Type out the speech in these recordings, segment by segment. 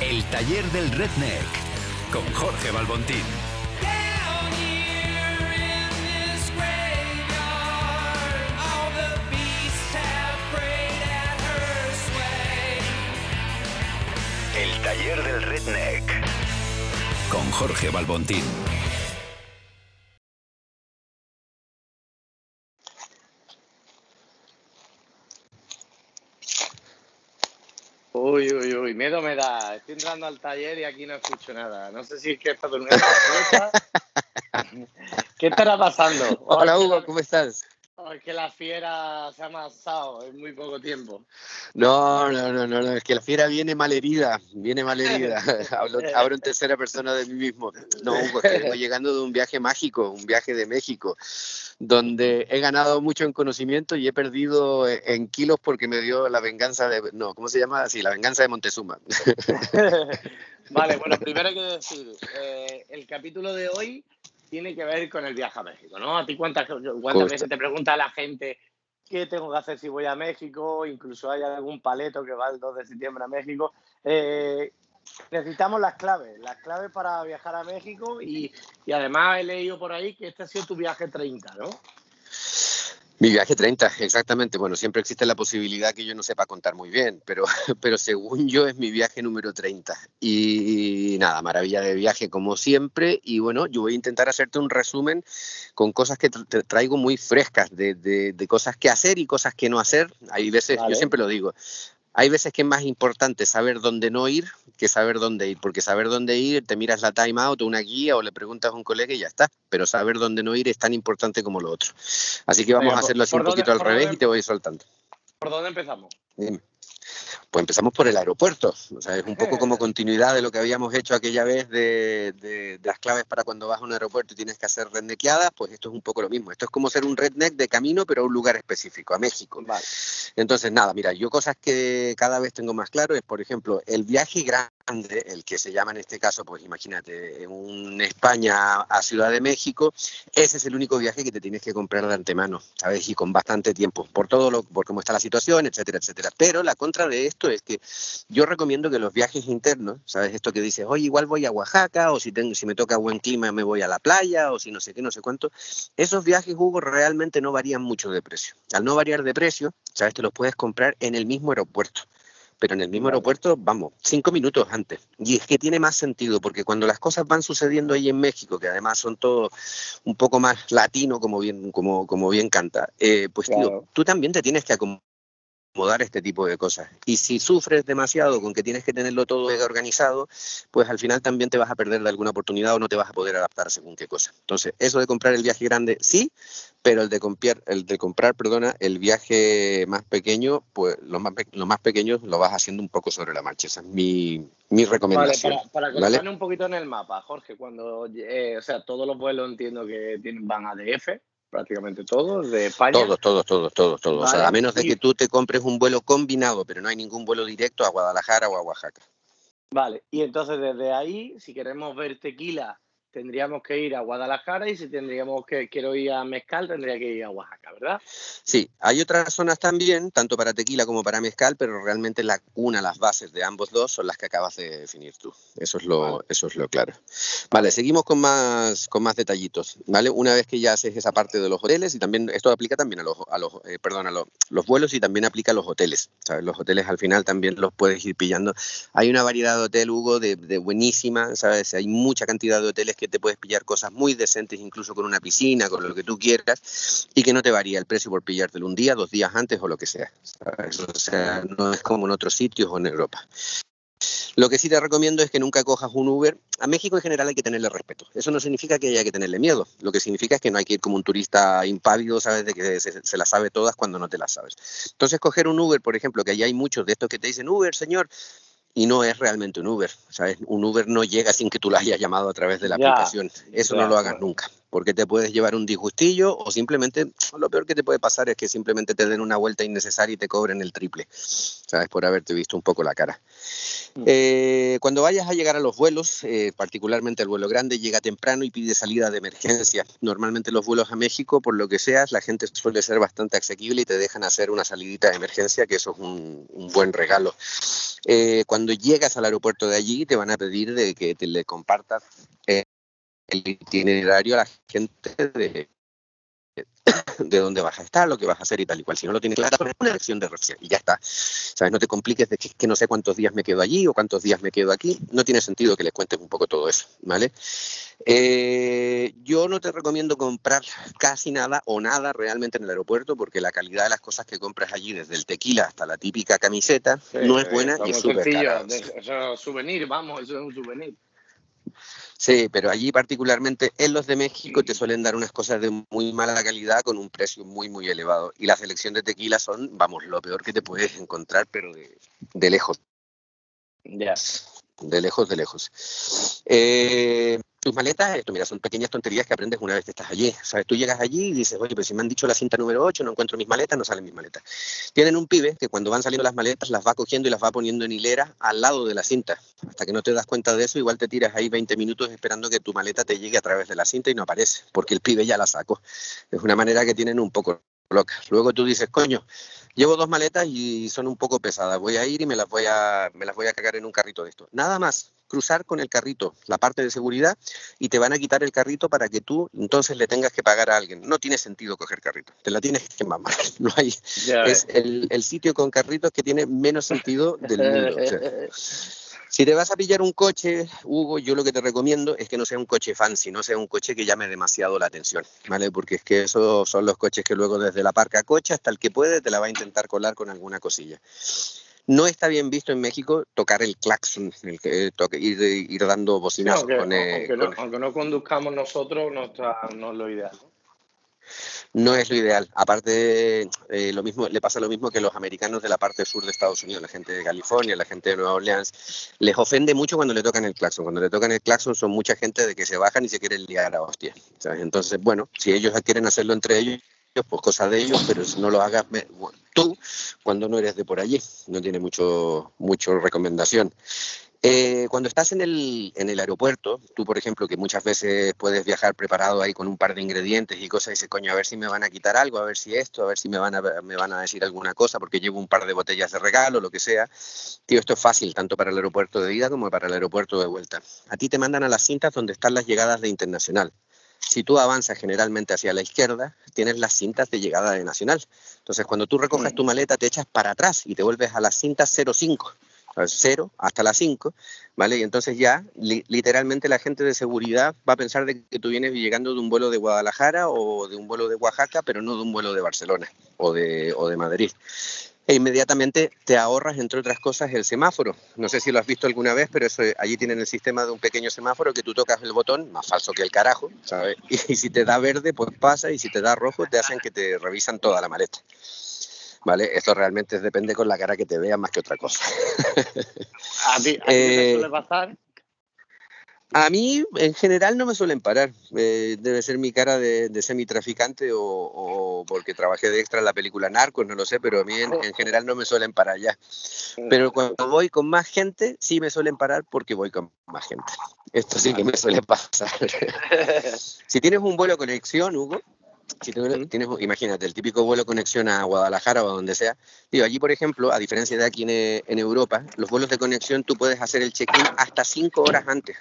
El taller del Redneck con Jorge Balbontín. El taller del Redneck con Jorge Balbontín. Miedo me da. Estoy entrando al taller y aquí no escucho nada. No sé si es que está durmiendo la puerta. ¿Qué estará pasando? Hola Hugo, ¿cómo estás? Es que la fiera se ha amasado en muy poco tiempo. No, no, no, no, no, es que la fiera viene malherida, viene malherida. Hablo, hablo en tercera persona de mí mismo. No, Hugo, es que vengo llegando de un viaje mágico, un viaje de México, donde he ganado mucho en conocimiento y he perdido en kilos porque me dio la venganza de, no, ¿cómo se llama? Sí, la venganza de Montezuma. vale, bueno, primero hay que decir, eh, el capítulo de hoy tiene que ver con el viaje a México, ¿no? ¿A ti cuántas, cuántas veces te pregunta la gente qué tengo que hacer si voy a México? Incluso hay algún paleto que va el 2 de septiembre a México. Eh, necesitamos las claves, las claves para viajar a México y, y además he leído por ahí que este ha sido tu viaje 30, ¿no? Mi viaje 30, exactamente. Bueno, siempre existe la posibilidad que yo no sepa contar muy bien, pero, pero según yo es mi viaje número 30. Y, nada, maravilla de viaje como siempre. Y bueno, yo voy a intentar hacerte un resumen con cosas que te traigo muy frescas, de, de- de cosas que hacer y cosas que no hacer. Hay veces, Vale. yo siempre lo digo, hay veces que es más importante saber dónde no ir que saber dónde ir, porque saber dónde ir, te miras la time out o una guía o le preguntas a un colega y ya está, pero saber dónde no ir es tan importante como lo otro. Así que vamos a hacerlo así un dónde- poquito al revés dónde- y te voy soltando. ¿Por dónde empezamos? Dime. Pues empezamos por el aeropuerto, o sea, es un poco como continuidad de lo que habíamos hecho aquella vez de, de- de las claves para cuando vas a un aeropuerto y tienes que hacer redneckeadas, pues esto es un poco lo mismo. Esto es como ser un redneck de camino, pero a un lugar específico, a México. Vale. Entonces, nada, mira, yo cosas que cada vez tengo más claro es, por ejemplo, el viaje grande, el que se llama en este caso, pues imagínate, un España a Ciudad de México, ese es el único viaje que te tienes que comprar de antemano, ¿sabes? Y con bastante tiempo, por todo lo, por cómo está la situación, etcétera, etcétera. Pero la contra de esto es que yo recomiendo que los viajes internos, ¿sabes? Esto que dices, oye, igual voy a Oaxaca, o si, tengo, si me toca buen clima me voy a la playa, o si no sé qué, no sé cuánto, esos viajes, Hugo, realmente no varían mucho de precio. Al no variar de precio, ¿sabes? Te los puedes comprar en el mismo aeropuerto. Pero en el mismo aeropuerto, vamos, cinco minutos antes. Y es que tiene más sentido, porque cuando las cosas van sucediendo ahí en México, que además son todo un poco más latino, como bien, como, como bien canta, eh, pues tío, tú también te tienes que acomodar este tipo de cosas. Y si sufres demasiado con que tienes que tenerlo todo organizado, pues al final también te vas a perder de alguna oportunidad o no te vas a poder adaptar según qué cosa. Entonces, eso de comprar el viaje grande, sí, pero el de comprar, el de comprar, perdona, el viaje más pequeño, pues los más, los más pequeños lo vas haciendo un poco sobre la marcha. Esa es mi, mi Vale, recomendación. para, para ¿vale? colocarme un poquito en el mapa, Jorge, cuando, eh, o sea, todos los vuelos entiendo que tienen, van a DF, prácticamente todos, de España. Todos, todos, todos, todos, todos. O sea, Vale, a menos de que tú te compres un vuelo combinado, pero no hay ningún vuelo directo a Guadalajara o a Oaxaca. Vale, y entonces desde ahí, si queremos ver tequila, tendríamos que ir a Guadalajara y si tendríamos que quiero ir a Mezcal, tendría que ir a Oaxaca, ¿verdad? Sí, hay otras zonas también, tanto para tequila como para mezcal, pero realmente la cuna, las bases de ambos dos son las que acabas de definir tú. Eso es lo, Vale. eso es lo claro. Vale, seguimos con más, con más detallitos. Vale, una vez que ya haces esa parte de los hoteles y también esto aplica también a los, a los, eh, perdón, a los, los vuelos y también aplica a los hoteles. ¿sabes? Los hoteles al final también los puedes ir pillando. Hay una variedad de hotel, Hugo, de, de buenísima, sabes. Hay mucha cantidad de hoteles que te puedes pillar cosas muy decentes, incluso con una piscina, con lo que tú quieras y que no te varía el precio por pillártelo un día, dos días antes o lo que sea. O sea, no es como en otros sitios o en Europa. Lo que sí te recomiendo es que nunca cojas un Uber. A México en general hay que tenerle respeto. Eso no significa que haya que tenerle miedo. Lo que significa es que no hay que ir como un turista impávido, ¿sabes? De que se, se las sabe todas cuando no te las sabes. Entonces, coger un Uber, por ejemplo, que allá hay muchos de estos que te dicen, Uber, señor, y no es realmente un Uber, ¿sabes? Un Uber no llega sin que tú lo hayas llamado a través de la Ya, aplicación. Eso ya, no lo hagas nunca. Porque te puedes llevar un disgustillo o simplemente lo peor que te puede pasar es que simplemente te den una vuelta innecesaria y te cobren el triple, ¿sabes? Por haberte visto un poco la cara. Mm. Eh, cuando vayas a llegar a los vuelos, eh, particularmente el vuelo grande, llega temprano y pide salida de emergencia. Normalmente los vuelos a México, por lo que seas, la gente suele ser bastante asequible y te dejan hacer una salidita de emergencia, que eso es un, un buen regalo. Eh, cuando llegas al aeropuerto de allí, te van a pedir de que te le compartas eh, el itinerario a la gente de, de dónde vas a estar, lo que vas a hacer y tal y cual. Si no lo tienes claro, es una lección de referencia y ya está. ¿Sabes? No te compliques de que, que no sé cuántos días me quedo allí o cuántos días me quedo aquí. No tiene sentido que les cuentes un poco todo eso, ¿vale? Eh, yo no te recomiendo comprar casi nada o nada realmente en el aeropuerto porque la calidad de las cosas que compras allí, desde el tequila hasta la típica camiseta, Sí, no es buena y es súper cara. Eso es souvenir, vamos, eso es un souvenir. Sí, pero allí particularmente en los de México te suelen dar unas cosas de muy mala calidad con un precio muy, muy elevado. Y la selección de tequila son, vamos, lo peor que te puedes encontrar, pero de, de lejos, Ya. de lejos, de lejos. Eh, tus maletas, esto, mira, son pequeñas tonterías que aprendes una vez que estás allí. ¿Sabes? Tú llegas allí y dices, oye, pues si me han dicho la cinta número 8, no encuentro mis maletas, no salen mis maletas. Tienen un pibe que cuando van saliendo las maletas las va cogiendo y las va poniendo en hilera al lado de la cinta. Hasta que no te das cuenta de eso, igual te tiras ahí 20 minutos esperando que tu maleta te llegue a través de la cinta y no aparece, porque el pibe ya la sacó. Es una manera que tienen un poco Luego tú dices, coño, llevo dos maletas y son un poco pesadas, voy a ir y me las voy a, me las voy a cagar en un carrito de esto. Nada más, cruzar con el carrito la parte de seguridad y te van a quitar el carrito para que tú entonces le tengas que pagar a alguien. No tiene sentido coger carrito, te la tienes que mamar. No hay, es el, el sitio con carritos que tiene menos sentido del mundo. o sea, si te vas a pillar un coche, Hugo, yo lo que te recomiendo es que no sea un coche fancy, no sea un coche que llame demasiado la atención, ¿vale? Porque es que esos son los coches que luego desde la parca coche hasta el que puede te la va a intentar colar con alguna cosilla. No está bien visto en México tocar el claxon, el que toque, ir, ir dando Sí, bocinazos aunque, con, eh, aunque no, con- aunque no conduzcamos nosotros, no, está, no es lo ideal. ¿no? No es lo ideal. Aparte, eh, lo mismo, le pasa lo mismo que los americanos de la parte sur de Estados Unidos, la gente de California, la gente de Nueva Orleans. Les ofende mucho cuando le tocan el claxon. Cuando le tocan el claxon son mucha gente de que se bajan y se quieren liar a hostia. Entonces, bueno, si ellos quieren hacerlo entre ellos, pues cosa de ellos, pero si no lo hagas tú cuando no eres de por allí. No tiene mucho, mucho recomendación. Eh, cuando estás en el, en el aeropuerto, tú, por ejemplo, que muchas veces puedes viajar preparado ahí con un par de ingredientes y cosas, y dices, coño, a ver si me van a quitar algo, a ver si esto, a ver si me van a, me van a decir alguna cosa, porque llevo un par de botellas de regalo, lo que sea. Tío, esto es fácil, tanto para el aeropuerto de ida como para el aeropuerto de vuelta. A ti te mandan a las cintas donde están las llegadas de internacional. Si tú avanzas generalmente hacia la izquierda, tienes las cintas de llegada de nacional. Entonces, cuando tú recoges tu maleta, te echas para atrás y te vuelves a las cintas 05. 0 hasta las 5, ¿vale? Y entonces ya li- literalmente la gente de seguridad va a pensar de que tú vienes llegando de un vuelo de Guadalajara o de un vuelo de Oaxaca, pero no de un vuelo de Barcelona o de, o de Madrid. E inmediatamente te ahorras, entre otras cosas, el semáforo. No sé si lo has visto alguna vez, pero eso, allí tienen el sistema de un pequeño semáforo que tú tocas el botón, más falso que el carajo, ¿sabes? Y, si te da verde, pues pasa, y si te da rojo, te hacen que te revisan toda la maleta. ¿Vale? Esto realmente depende con la cara que te vean más que otra cosa. ¿A ti, a ti Eh, suele pasar? A mí, en general, no me suelen parar. Eh, debe ser mi cara de, de semitraficante o, o porque trabajé de extra en la película Narcos, no lo sé, pero a mí en, en general no me suelen parar ya. Pero cuando voy con más gente, sí me suelen parar porque voy con más gente. Esto sí que me suele pasar. si tienes un vuelo conexión, Hugo, si tú tienes, imagínate, el típico vuelo conexión a Guadalajara o a donde sea. Digo, allí, por ejemplo, a diferencia de aquí en, en Europa, los vuelos de conexión tú puedes hacer el check-in hasta cinco horas antes.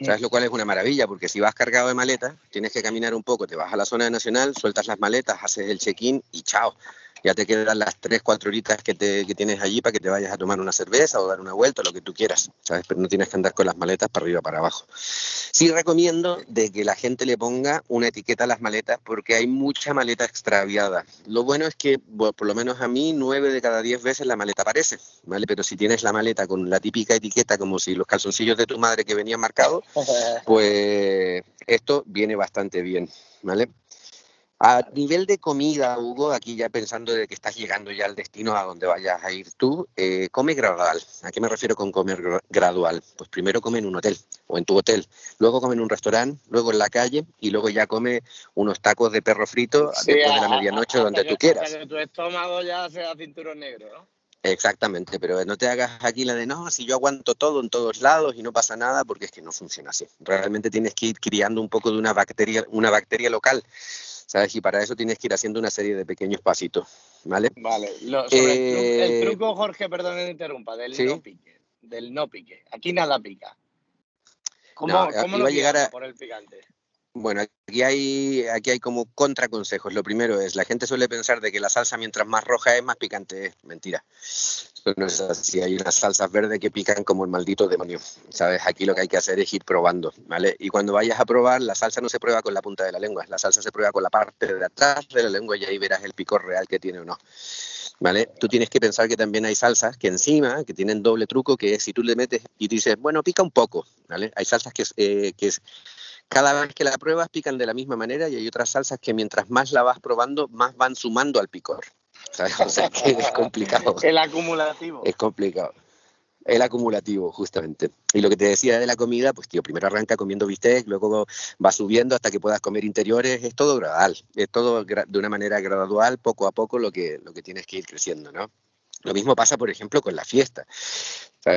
¿Sabes? Lo cual es una maravilla, porque si vas cargado de maletas, tienes que caminar un poco, te vas a la zona nacional, sueltas las maletas, haces el check-in y chao. Ya te quedan las 3, 4 horitas que, te, que tienes allí para que te vayas a tomar una cerveza o dar una vuelta, lo que tú quieras, ¿sabes? Pero no tienes que andar con las maletas para arriba para abajo. Sí recomiendo de que la gente le ponga una etiqueta a las maletas porque hay mucha maleta extraviada. Lo bueno es que, bueno, por lo menos a mí, 9 de cada 10 veces la maleta aparece, ¿vale? Pero si tienes la maleta con la típica etiqueta como si los calzoncillos de tu madre que venían marcados, pues esto viene bastante bien, ¿vale? A nivel de comida, Hugo, aquí ya pensando de que estás llegando ya al destino a donde vayas a ir tú, eh, come gradual. ¿A qué me refiero con comer gra- gradual? Pues primero come en un hotel o en tu hotel, luego come en un restaurante, luego en la calle y luego ya come unos tacos de perro frito Sí, después de la a- medianoche donde que- tú quieras. Hasta que tu estómago ya sea cinturón negro, ¿no? Exactamente, pero no te hagas aquí la de no, si yo aguanto todo en todos lados y no pasa nada, porque es que no funciona así. Realmente tienes que ir criando un poco de una bacteria, una bacteria local, ¿sabes? Y para eso tienes que ir haciendo una serie de pequeños pasitos, ¿vale? Vale. Lo- sobre el, tru- el Eh, truco, Jorge, perdón que interrumpa, del Sí. no pique. Del no pique. Aquí nada pica. ¿Cómo, No, cómo lo a llegar a- por el picante? Bueno, aquí hay, aquí hay como contraconsejos. Lo primero es, la gente suele pensar de que la salsa mientras más roja es, más picante es. Mentira. Eso no es así. Hay unas salsas verdes que pican como el maldito demonio. ¿Sabes? Aquí lo que hay que hacer es ir probando, ¿vale? Y cuando vayas a probar, la salsa no se prueba con la punta de la lengua. La salsa se prueba con la parte de atrás de la lengua y ahí verás el picor real que tiene o no. ¿Vale? Tú tienes que pensar que también hay salsas que encima, que tienen doble truco, que es si tú le metes y dices, bueno, pica un poco, ¿vale? Hay salsas que, eh, que es- cada vez que la pruebas pican de la misma manera y hay otras salsas que mientras más la vas probando, más van sumando al picor. ¿sabes? O sea que es complicado. El acumulativo. Es complicado. El acumulativo, justamente. Y lo que te decía de la comida, pues tío, primero arranca comiendo bistec, luego va subiendo hasta que puedas comer interiores, es todo gradual, es todo de una manera gradual, poco a poco lo que, lo que tienes que ir creciendo, ¿no? Lo mismo pasa, por ejemplo, con la fiesta.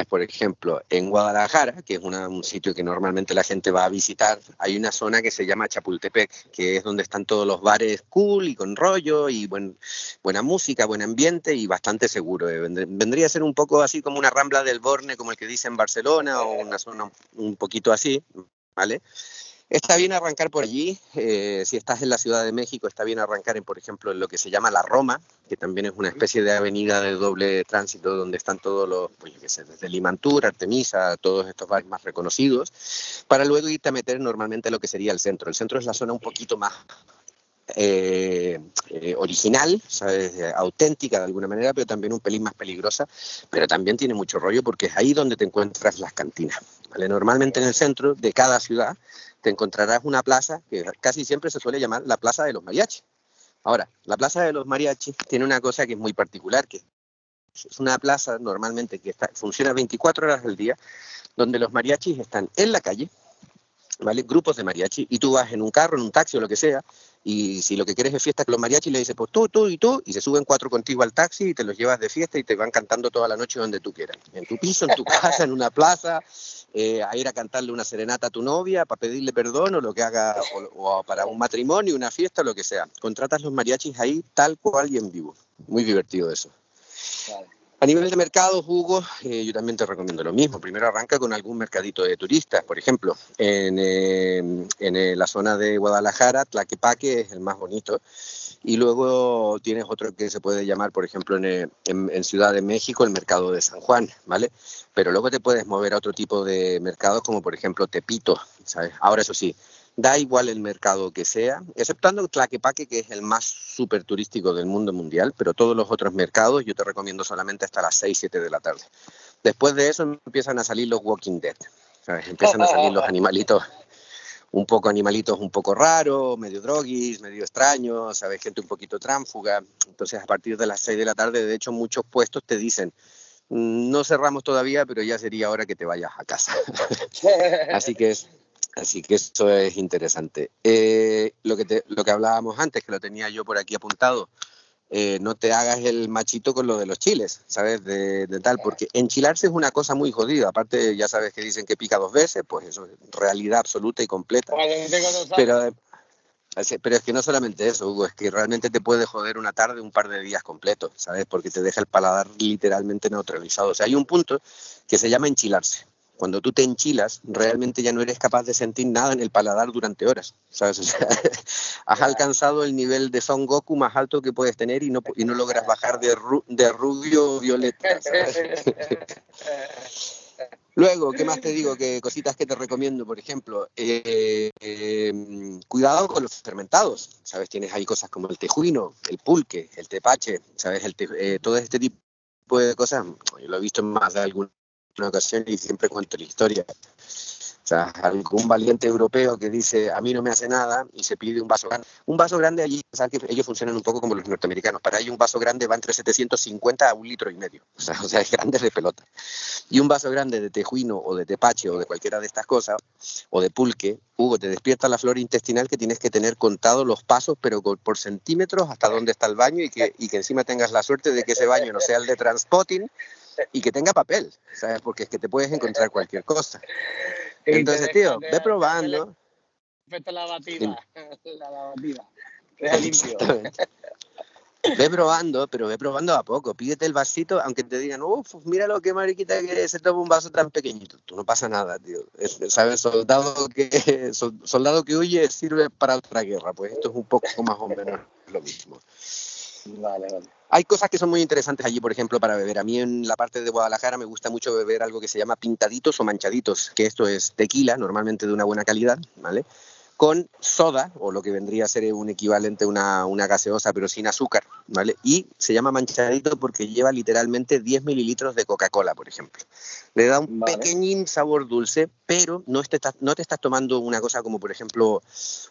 Por ejemplo, en Guadalajara, que es una- un sitio que normalmente la gente va a visitar, hay una zona que se llama Chapultepec, que es donde están todos los bares cool y con rollo y buen, buena música, buen ambiente y bastante seguro. eh. Vendr- Vendría a ser un poco así como una rambla del Borne, como el que dice en Barcelona, o una zona un poquito así, ¿vale? Está bien arrancar por allí. eh, si estás en la Ciudad de México, está bien arrancar, en, por ejemplo, en lo que se llama la Roma, que también es una especie de avenida de doble tránsito donde están todos los, pues yo qué sé, desde Limantur, Artemisa, todos estos bares más reconocidos, para luego irte a meter normalmente a lo que sería el centro. El centro es la zona un poquito más eh, eh, original, ¿sabes? Auténtica de alguna manera, pero también un pelín más peligrosa, pero también tiene mucho rollo porque es ahí donde te encuentras las cantinas. ¿vale? Normalmente en el centro de cada ciudad te encontrarás una plaza que casi siempre se suele llamar la Plaza de los Mariachis. Ahora, la Plaza de los Mariachis tiene una cosa que es muy particular, que es una plaza normalmente que funciona 24 horas al día, donde los mariachis están en la calle, ¿vale? Grupos de mariachi, y tú vas en un carro, en un taxi o lo que sea, y si lo que quieres es fiesta con los mariachis, le dices, pues tú, tú y tú, y se suben cuatro contigo al taxi y te los llevas de fiesta y te van cantando toda la noche donde tú quieras. En tu piso, en tu casa, en una plaza, eh, a ir a cantarle una serenata a tu novia para pedirle perdón o lo que haga, o, o para un matrimonio, una fiesta, lo que sea. Contratas los mariachis ahí tal cual y en vivo. Muy divertido eso. Vale. A nivel de mercados, Hugo, eh, yo también te recomiendo lo mismo. Primero arranca con algún mercadito de turistas. Por ejemplo, en, en eh, la zona de Guadalajara, Tlaquepaque es el más bonito. Y luego tienes otro que se puede llamar, por ejemplo, en, eh, en Ciudad de México, el mercado de San Juan, ¿vale? Pero luego te puedes mover a otro tipo de mercados, como por ejemplo Tepito, ¿sabes? Ahora, eso sí, da igual el mercado que sea, exceptuando Tlaquepaque, que es el más súper turístico del mundo mundial, pero todos los otros mercados yo te recomiendo solamente hasta las 6, 7 de la tarde. Después de eso empiezan a salir los Walking Dead, ¿sabes? Empiezan a salir los animalitos, un poco animalitos un poco raros, medio droguis, medio extraños, ¿sabes? Gente un poquito tránfuga. Entonces, a partir de las 6 de la tarde, de hecho, muchos puestos te dicen, "Mm, no cerramos todavía, pero ya sería hora que te vayas a casa. Así que es, así que eso es interesante. Eh, lo, que te- lo que hablábamos antes, que lo tenía yo por aquí apuntado, eh, no te hagas el machito con lo de los chiles, ¿sabes? De, de tal, porque enchilarse es una cosa muy jodida. Aparte, ya sabes que dicen que pica dos veces, pues eso es realidad absoluta y completa. Dos Pero, pero es que no solamente eso, Hugo, es que realmente te puede joder una tarde, un par de días completos, ¿sabes? Porque te deja el paladar literalmente neutralizado. O sea, hay un punto que se llama enchilarse. Cuando tú te enchilas, realmente ya no eres capaz de sentir nada en el paladar durante horas, ¿sabes? O sea, has alcanzado el nivel de Son Goku más alto que puedes tener y no, y no logras bajar de, ru- de rubio violeta, ¿sabes? Luego, ¿qué más te digo? Que cositas que te recomiendo, por ejemplo, eh, eh, cuidado con los fermentados, ¿sabes? Tienes ahí cosas como el tejuino, el pulque, el tepache, ¿sabes? El te- eh, todo este tipo de cosas, yo lo he visto en más de alguna ocasión y siempre cuento la historia. sea, algún valiente europeo que dice, a mí no me hace nada y se pide un vaso grande. Un vaso grande allí, sabes que ellos funcionan un poco como los norteamericanos. Para ellos un vaso grande va entre 750 a un litro y medio. O sea, o es grande de pelota. Y un vaso grande de tejuino o de tepache o de cualquiera de estas cosas, o de pulque, Hugo, te despierta la flora intestinal que tienes que tener contados los pasos, pero por centímetros hasta dónde está el baño y que, y que encima tengas la suerte de que ese baño no sea el de transpotting y que tenga papel, ¿sabes? Porque es que te puedes encontrar cualquier cosa. Entonces, tío, ve probando. Perfecto la batida. La lavativa. Deja limpio. Ve probando, pero ve probando a poco. Pídete el vasito, aunque te digan, uff, mira lo que mariquita que se toma un vaso tan pequeñito. Tú no pasa nada, tío. Es- ¿Sabes? Soldado que, sol- soldado que huye sirve para otra guerra. Pues esto es un poco más o menos lo mismo. Vale, vale. Hay cosas que son muy interesantes allí, por ejemplo, para beber. A mí en la parte de Guadalajara me gusta mucho beber algo que se llama pintaditos o manchaditos, que esto es tequila, normalmente de una buena calidad, ¿vale? Con soda, o lo que vendría a ser un equivalente a una, una gaseosa, pero sin azúcar, ¿vale? Y se llama manchadito porque lleva literalmente 10 mililitros de Coca-Cola, por ejemplo. Le da un Vale. pequeñín sabor dulce, pero no te, estás, no te estás tomando una cosa como, por ejemplo,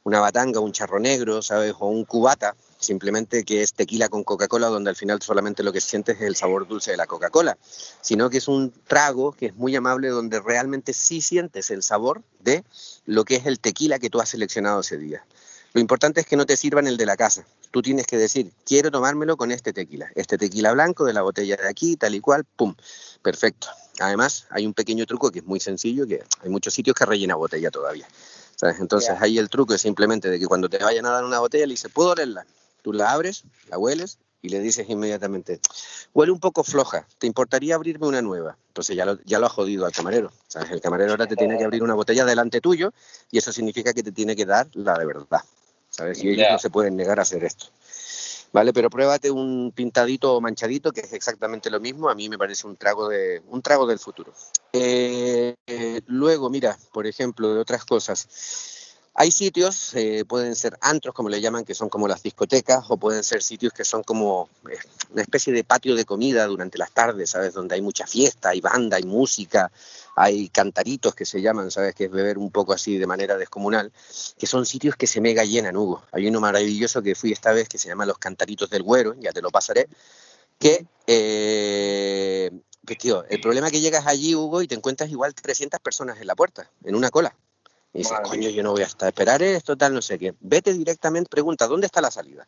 una batanga, un charro negro, ¿sabes? O un cubata, simplemente que es tequila con Coca-Cola, donde al final solamente lo que sientes es el sabor dulce de la Coca-Cola, sino que es un trago que es muy amable, donde realmente sí sientes el sabor de lo que es el tequila que tú has seleccionado ese día. Lo importante es que no te sirvan el de la casa. Tú tienes que decir, quiero tomármelo con este tequila. Este tequila blanco de la botella de aquí, tal y cual, pum. Perfecto. Además, hay un pequeño truco que es muy sencillo, que hay muchos sitios que rellena botella todavía. ¿sabes? Entonces, Ya. ahí el truco es simplemente de que cuando te vayan a dar una botella, le dices, ¿puedo olerla? Tú la abres, la hueles y le dices inmediatamente, huele un poco floja, ¿te importaría abrirme una nueva? Entonces ya lo, ya lo ha jodido al camarero. ¿sabes? El camarero ahora te tiene que abrir una botella delante tuyo y eso significa que te tiene que dar la de verdad. ¿sabes? Y ellos no se pueden negar a hacer esto. ¿Vale? Pero pruébate un pintadito o manchadito, que es exactamente lo mismo. A mí me parece un trago, de, un trago del futuro. Eh, eh, luego, mira, por ejemplo, de otras cosas. Hay sitios, eh, pueden ser antros, como le llaman, que son como las discotecas, o pueden ser sitios que son como eh, una especie de patio de comida durante las tardes, ¿sabes? Donde hay mucha fiesta, hay banda, hay música, hay cantaritos que se llaman, ¿sabes? Que es beber un poco así de manera descomunal, que son sitios que se mega llenan, Hugo. Hay uno maravilloso que fui esta vez que se llama Los Cantaritos del Güero, ya te lo pasaré, que, eh, que, tío, el problema es que llegas allí, Hugo, y te encuentras igual 300 personas en la puerta, en una cola. Y dices, coño, yo no voy hasta esperar esto, tal, no sé qué. Vete directamente, pregunta, ¿dónde está la salida?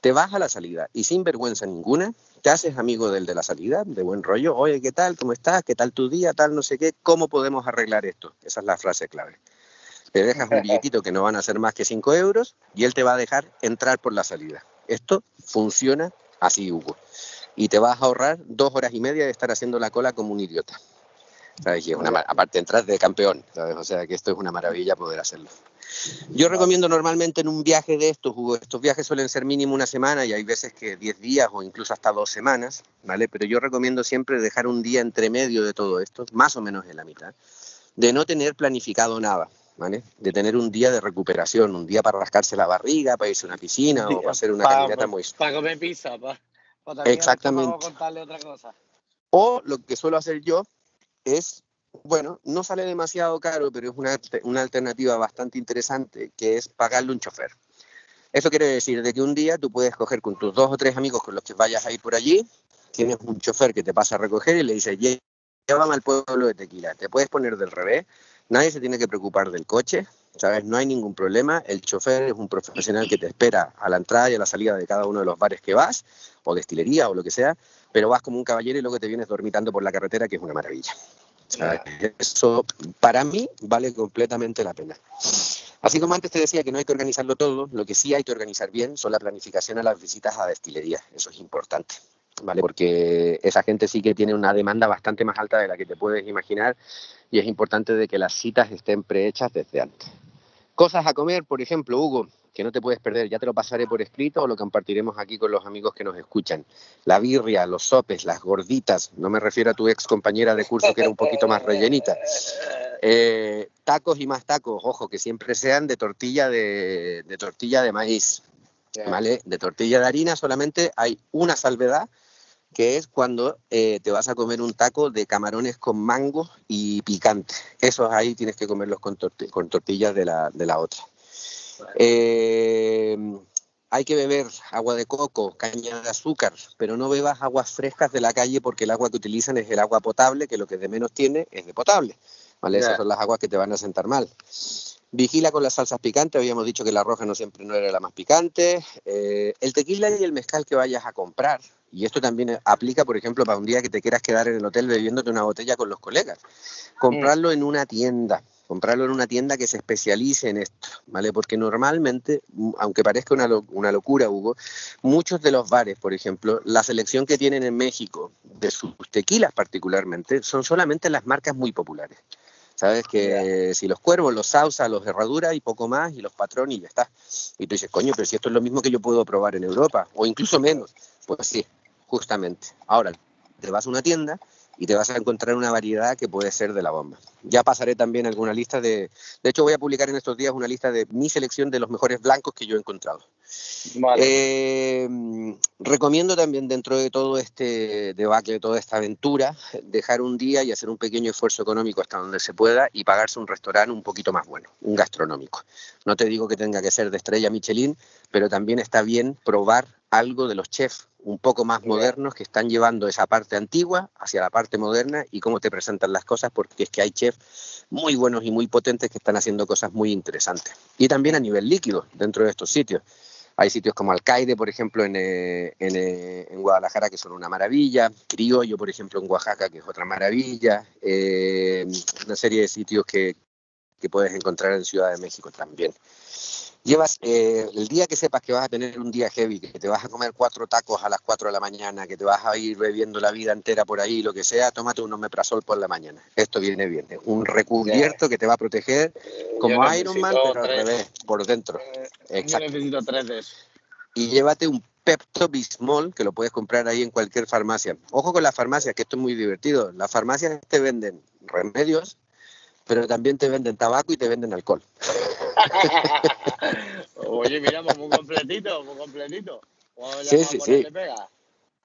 Te vas a la salida y sin vergüenza ninguna, te haces amigo del de la salida, de buen rollo. Oye, ¿qué tal? ¿Cómo estás? ¿Qué tal tu día? Tal, no sé qué. ¿Cómo podemos arreglar esto? Esa es la frase clave. Le dejas un billetito que no van a ser más que 5 euros y él te va a dejar entrar por la salida. Esto funciona así, Hugo. Y te vas a ahorrar dos horas y media de estar haciendo la cola como un idiota. ¿Sabes? Y es una, aparte entras de campeón, ¿sabes? O sea que esto es una maravilla poder hacerlo. Yo recomiendo normalmente en un viaje de estos, Hugo, estos viajes suelen ser mínimo una semana y hay veces que 10 días o incluso hasta dos semanas, ¿vale? Pero yo recomiendo siempre dejar un día entre medio de todo esto, más o menos en la mitad, de no tener planificado nada, ¿vale? De tener un día de recuperación, un día para rascarse la barriga, para irse a una piscina o para hacer una caminata muy... Para comer pizza, para Exactamente. contarle otra cosa. O lo que suelo hacer yo es, bueno, no sale demasiado caro, pero es una, una alternativa bastante interesante, que es pagarle un chofer. Eso quiere decir de que un día tú puedes coger con tus dos o tres amigos con los que vayas a ir por allí, tienes un chofer que te pasa a recoger y le dices, "Lle- llévame al pueblo de Tequila, te puedes poner del revés, nadie se tiene que preocupar del coche, ¿sabes? No hay ningún problema, el chofer es un profesional que te espera a la entrada y a la salida de cada uno de los bares que vas, o destilería o lo que sea, pero vas como un caballero y luego te vienes dormitando por la carretera, que es una maravilla. Eso para mí vale completamente la pena. Así como antes te decía que no hay que organizarlo todo, lo que sí hay que organizar bien son la planificación a las visitas a destilerías. Eso es importante, ¿vale? Porque esa gente sí que tiene una demanda bastante más alta de la que te puedes imaginar y es importante de que las citas estén prehechas desde antes. Cosas a comer, por ejemplo, Hugo, que no te puedes perder, ya te lo pasaré por escrito o lo compartiremos aquí con los amigos que nos escuchan. La birria, los sopes, las gorditas, no me refiero a tu ex compañera de curso que era un poquito más rellenita. Eh, tacos y más tacos, ojo, que siempre sean de tortilla de, de tortilla de maíz, ¿vale? De tortilla de harina solamente hay una salvedad que es cuando eh, te vas a comer un taco de camarones con mango y picante. Esos ahí tienes que comerlos con, torti- con tortillas de la, de la otra. Eh, hay que beber agua de coco, caña de azúcar, pero no bebas aguas frescas de la calle porque el agua que utilizan es el agua potable, que lo que de menos tiene es de potable. ¿vale? Esas son las aguas que te van a sentar mal. Vigila con las salsas picantes, habíamos dicho que la roja no siempre no era la más picante. Eh, el tequila y el mezcal que vayas a comprar, y esto también aplica, por ejemplo, para un día que te quieras quedar en el hotel bebiéndote una botella con los colegas. Comprarlo en una tienda, comprarlo en una tienda que se especialice en esto, ¿vale? Porque normalmente, aunque parezca una, lo- una locura, Hugo, muchos de los bares, por ejemplo, la selección que tienen en México, de sus tequilas particularmente, son solamente las marcas muy populares. Sabes que si los cuervos, los sausa, los herradura y poco más, y los patrón y ya está. Y tú dices, coño, pero si esto es lo mismo que yo puedo probar en Europa, o incluso menos. Pues sí, justamente. Ahora, te vas a una tienda y te vas a encontrar una variedad que puede ser de la bomba. Ya pasaré también alguna lista de... De hecho, voy a publicar en estos días una lista de mi selección de los mejores blancos que yo he encontrado. Vale. Eh, recomiendo también dentro de todo este debacle, de toda esta aventura, dejar un día y hacer un pequeño esfuerzo económico hasta donde se pueda y pagarse un restaurante un poquito más bueno, un gastronómico. No te digo que tenga que ser de estrella Michelin, pero también está bien probar algo de los chefs un poco más modernos que están llevando esa parte antigua hacia la parte moderna y cómo te presentan las cosas, porque es que hay chefs muy buenos y muy potentes que están haciendo cosas muy interesantes. Y también a nivel líquido dentro de estos sitios. Hay sitios como Alcaide, por ejemplo, en, eh, eh, Guadalajara, que son una maravilla. Criollo, por ejemplo, en Oaxaca, que es otra maravilla. Eh, una serie de sitios que, que puedes encontrar en Ciudad de México también. Llevas eh, el día que sepas que vas a tener un día heavy, que te vas a comer cuatro tacos a las cuatro de la mañana, que te vas a ir bebiendo la vida entera por ahí, lo que sea, tómate un omeprazol por la mañana. Esto viene bien. Un recubierto que te va a proteger como Yo Iron Man, pero al revés, por dentro. Eh, Exacto. Yo necesito tres de y llévate un Pepto Bismol que lo puedes comprar ahí en cualquier farmacia. Ojo con las farmacias, que esto es muy divertido. Las farmacias te venden remedios, pero también te venden tabaco y te venden alcohol. Oye, mira, pues muy completito, muy completito. Sí, sí, sí. pega.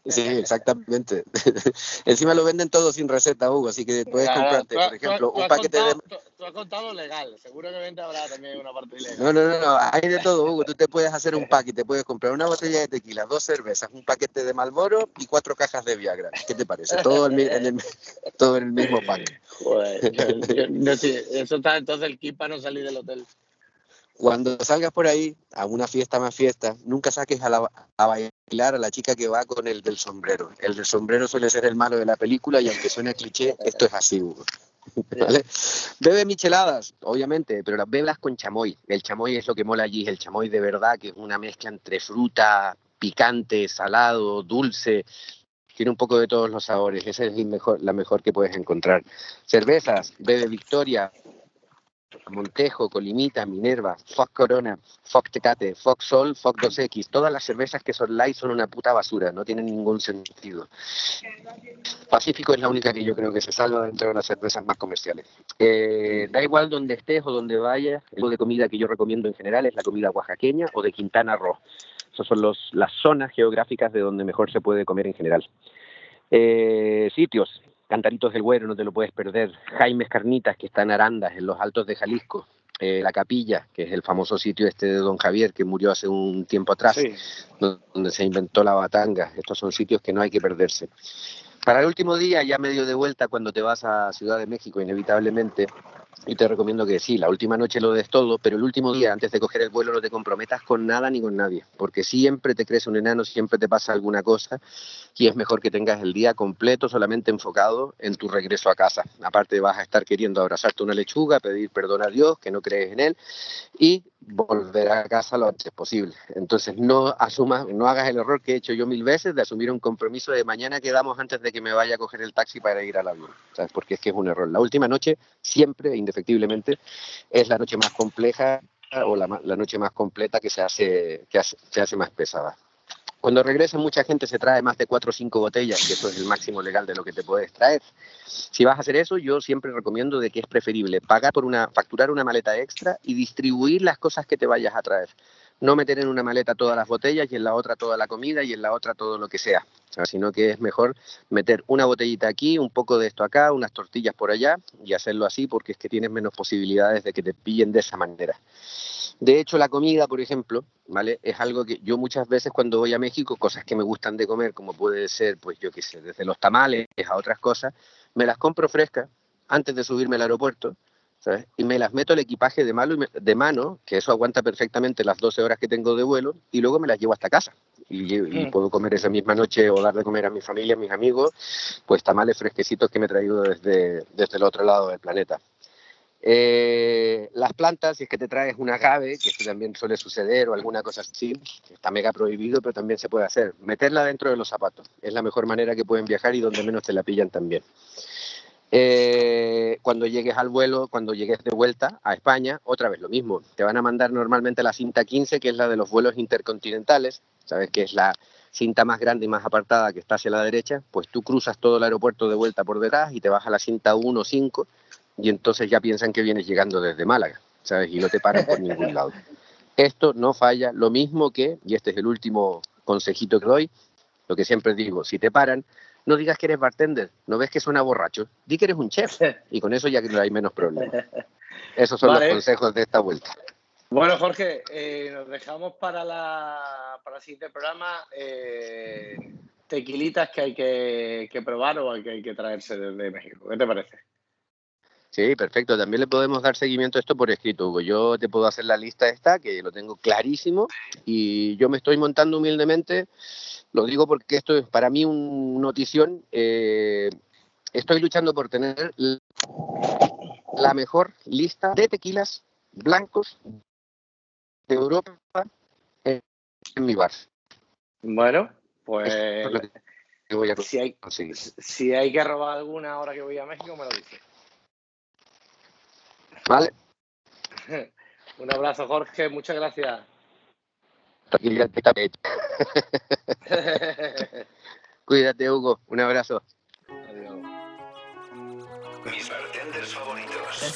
Sí, exactamente. Encima lo venden todo sin receta, Hugo, así que puedes Claro, comprarte, tú por ejemplo, tú un paquete de... contado- tú- Tú has contado legal, seguramente habrá también una parte ilegal. No, no, no, no, hay de todo, Hugo. Tú te puedes hacer un pack y te puedes comprar una botella de tequila, dos cervezas, un paquete de Malboro y cuatro cajas de Viagra. ¿Qué te parece? Todo, el en el, todo en el mismo pack. Joder, yo- yo- no sé, eso está entonces el kit para no salir del hotel. Cuando salgas por ahí a una fiesta más fiesta, nunca saques a, la- a bailar a la chica que va con el del sombrero. El del sombrero suele ser el malo de la película y aunque suene cliché, esto es así. Bebe micheladas, obviamente, pero las bebas con chamoy. El chamoy es lo que mola allí, el chamoy de verdad, que es una mezcla entre fruta, picante, salado, dulce. Tiene un poco de todos los sabores. Esa es el mejor, la mejor que puedes encontrar. Cervezas, bebe Victoria, Montejo, Colimita, Minerva, Fox Corona, Fox Tecate, Fox Sol, Fox 2X. Todas las cervezas que son light son una puta basura, no tienen ningún sentido. Pacífico es la única que yo creo que se salva dentro de las cervezas más comerciales. Eh, da igual donde estés o donde vayas, el tipo de comida que yo recomiendo en general es la comida oaxaqueña o de Quintana Roo. Esas son los, las zonas geográficas de donde mejor se puede comer en general. Eh, sitios, Cantaritos del Güero, no te lo puedes perder. Jaimes Carnitas, que está en Arandas, en los Altos de Jalisco. Eh, la Capilla, que es el famoso sitio este de Don Javier, que murió hace un tiempo atrás Sí. donde se inventó la batanga. Estos son sitios que no hay que perderse. Para el último día, ya medio de vuelta, cuando te vas a Ciudad de México, inevitablemente, y te recomiendo que sí, la última noche lo des todo, pero el último día, antes de coger el vuelo, no te comprometas con nada ni con nadie, porque siempre te crees un enano, siempre te pasa alguna cosa, y es mejor que tengas el día completo solamente enfocado en tu regreso a casa. Aparte vas a estar queriendo abrazarte una lechuga, pedir perdón a Dios, que no crees en él, y volver a casa lo antes posible. Entonces no asumas, no hagas el error que he hecho yo mil veces de asumir un compromiso de mañana quedamos antes de que me vaya a coger el taxi para ir al avión, ¿sabes? Porque es que es un error. La última noche siempre, indefectiblemente, es la noche más compleja o la, noche más completa que se hace, que se hace más pesada. Cuando regresa mucha gente se trae más de cuatro o cinco botellas, que eso es el máximo legal de lo que te puedes traer. Si vas a hacer eso, yo siempre recomiendo de que es preferible pagar por una, facturar una maleta extra y distribuir las cosas que te vayas a traer. No meter en una maleta todas las botellas y en la otra toda la comida y en la otra todo lo que sea, sino que es mejor meter una botellita aquí, un poco de esto acá, unas tortillas por allá y hacerlo así porque es que tienes menos posibilidades de que te pillen de esa manera. De hecho, la comida, por ejemplo, ¿vale? Es algo que yo muchas veces cuando voy a México, cosas que me gustan de comer, como puede ser, pues yo qué sé, desde los tamales a otras cosas, me las compro frescas antes de subirme al aeropuerto ¿sabes? Y me las meto al equipaje de, malo y me- de mano, que eso aguanta perfectamente las 12 horas que tengo de vuelo, y luego me las llevo hasta casa. Y, y Mm. puedo comer esa misma noche o dar de comer a mi familia, a mis amigos, pues tamales fresquecitos que me he traído desde, desde el otro lado del planeta. Eh, las plantas, si es que te traes un agave, que esto también suele suceder, o alguna cosa así, que está mega prohibido, pero también se puede hacer. Meterla dentro de los zapatos. Es la mejor manera que pueden viajar y donde menos te la pillan también. Eh, cuando llegues al vuelo, cuando llegues de vuelta a España, otra vez lo mismo. Te van a mandar normalmente la cinta 15, que es la de los vuelos intercontinentales, ¿sabes? Que es la cinta más grande y más apartada que está hacia la derecha. Pues tú cruzas todo el aeropuerto de vuelta por detrás y te vas a la cinta 1 5 y entonces ya piensan que vienes llegando desde Málaga, ¿sabes? Y no te paran por ningún lado. Esto no falla, lo mismo que, y este es el último consejito que doy, lo que siempre digo, si te paran, no digas que eres bartender, no ves que suena borracho, di que eres un chef y con eso ya que no hay menos problemas. Esos son Vale. los consejos de esta vuelta. Bueno, Jorge, eh, nos dejamos para, la, para el siguiente programa eh, tequilitas que hay que, que probar o que hay que traerse desde México. ¿Qué te parece? Sí, perfecto. También le podemos dar seguimiento a esto por escrito, Hugo. Yo te puedo hacer la lista esta, que lo tengo clarísimo, y yo me estoy montando humildemente. Lo digo porque esto es para mí un notición. eh, estoy luchando por tener la mejor lista de tequilas blancos de Europa en, en mi bar. Bueno, pues es lo que voy a si hay, si hay que robar alguna ahora que voy a México, me lo dices. ¿Vale? Un abrazo, Jorge. Muchas gracias. Tranquilidad. Cuídate, Hugo. Un abrazo. Adiós. Mis bartenders favoritos.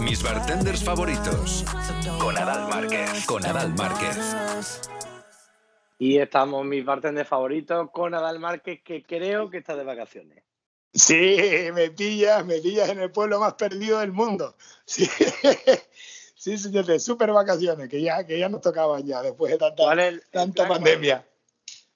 Mis bartenders favoritos. Con Adal Márquez. Con Adal Márquez. Y estamos mis bartenders favoritos con Adal Márquez, que creo que está de vacaciones. Sí, me pillas, me pillas en el pueblo más perdido del mundo. Sí, sí señor, de super vacaciones, que ya, que ya nos tocaban ya después de tanta, ¿Cuál es el- el tanta plan- pandemia.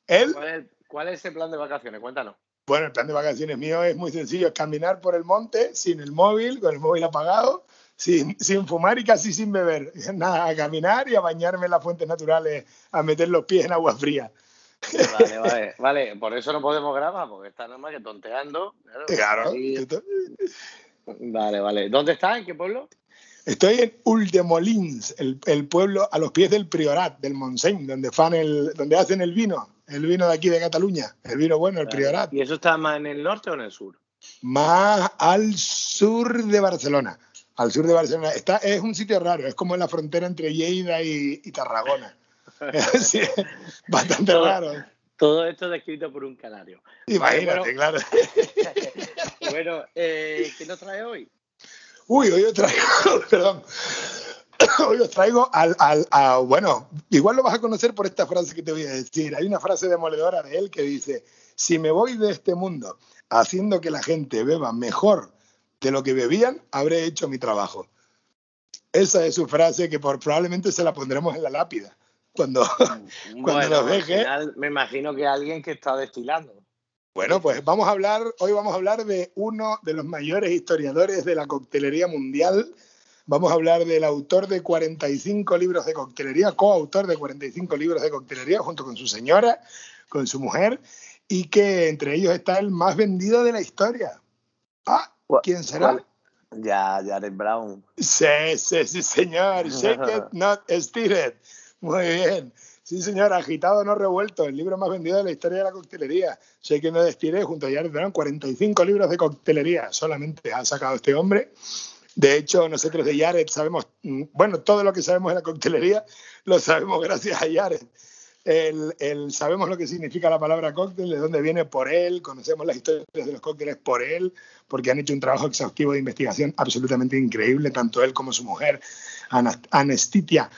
Él, ¿Cuál es, cuál es ese plan de vacaciones? Cuéntanos. bueno, el plan de vacaciones mío es muy sencillo, es caminar por el monte sin el móvil, con el móvil apagado, sin, sin fumar y casi sin beber. Nada, a caminar y a bañarme en las fuentes naturales, a meter los pies en agua fría. Vale, vale, vale. Por eso no podemos grabar, porque está nada más que tonteando. Claro. Claro. Ahí- Vale, vale. ¿Dónde está? ¿En qué pueblo? Estoy en Ulldemolins, el, el pueblo a los pies del Priorat, del Montseny, donde, fan el, donde hacen el vino, el vino de aquí de Cataluña, el vino bueno, el Priorat. ¿Y eso está más en el norte o en el sur? Más al sur de Barcelona. Al sur de Barcelona. Está, es un sitio raro, es como en la frontera entre Lleida y, y Tarragona. Sí, bastante Todo- raro. Todo esto descrito por un canario. Imagínate, bueno. claro. bueno, eh, ¿qué nos trae hoy? Uy, hoy os traigo, perdón, hoy os traigo al, al- a- bueno, igual lo vas a conocer por esta frase que te voy a decir. Hay una frase demoledora de él que dice, si me voy de este mundo haciendo que la gente beba mejor de lo que bebían, habré hecho mi trabajo. Esa es su frase que por, probablemente se la pondremos en la lápida. Cuando, Bueno, nos al deje- final me imagino que alguien que está destilando. Bueno, pues vamos a hablar, hoy vamos a hablar de uno de los mayores historiadores de la coctelería mundial. Vamos a hablar del autor de 45 libros de coctelería, coautor de 45 libros de coctelería junto con su señora, con su mujer, y que entre ellos está el más vendido de la historia. Ah, ¿quién será? Ya, Jared Brown. Sí, sí, sí, señor. Shake it, not stir it. Muy bien. Sí, señor, agitado, no revuelto, el libro más vendido de la historia de la coctelería. Shake it, not stir it, junto a Jared Brown, 45 libros de coctelería. Solamente ha sacado este hombre. De hecho, nosotros de Jared sabemos, mm, bueno, todo lo que sabemos de la coctelería lo sabemos gracias a Jared. El, el- sabemos lo que significa la palabra cóctel, de dónde viene por él, conocemos las historias de los cócteles por él, porque han hecho un trabajo exhaustivo de investigación absolutamente increíble, tanto él como su mujer, Anestitia.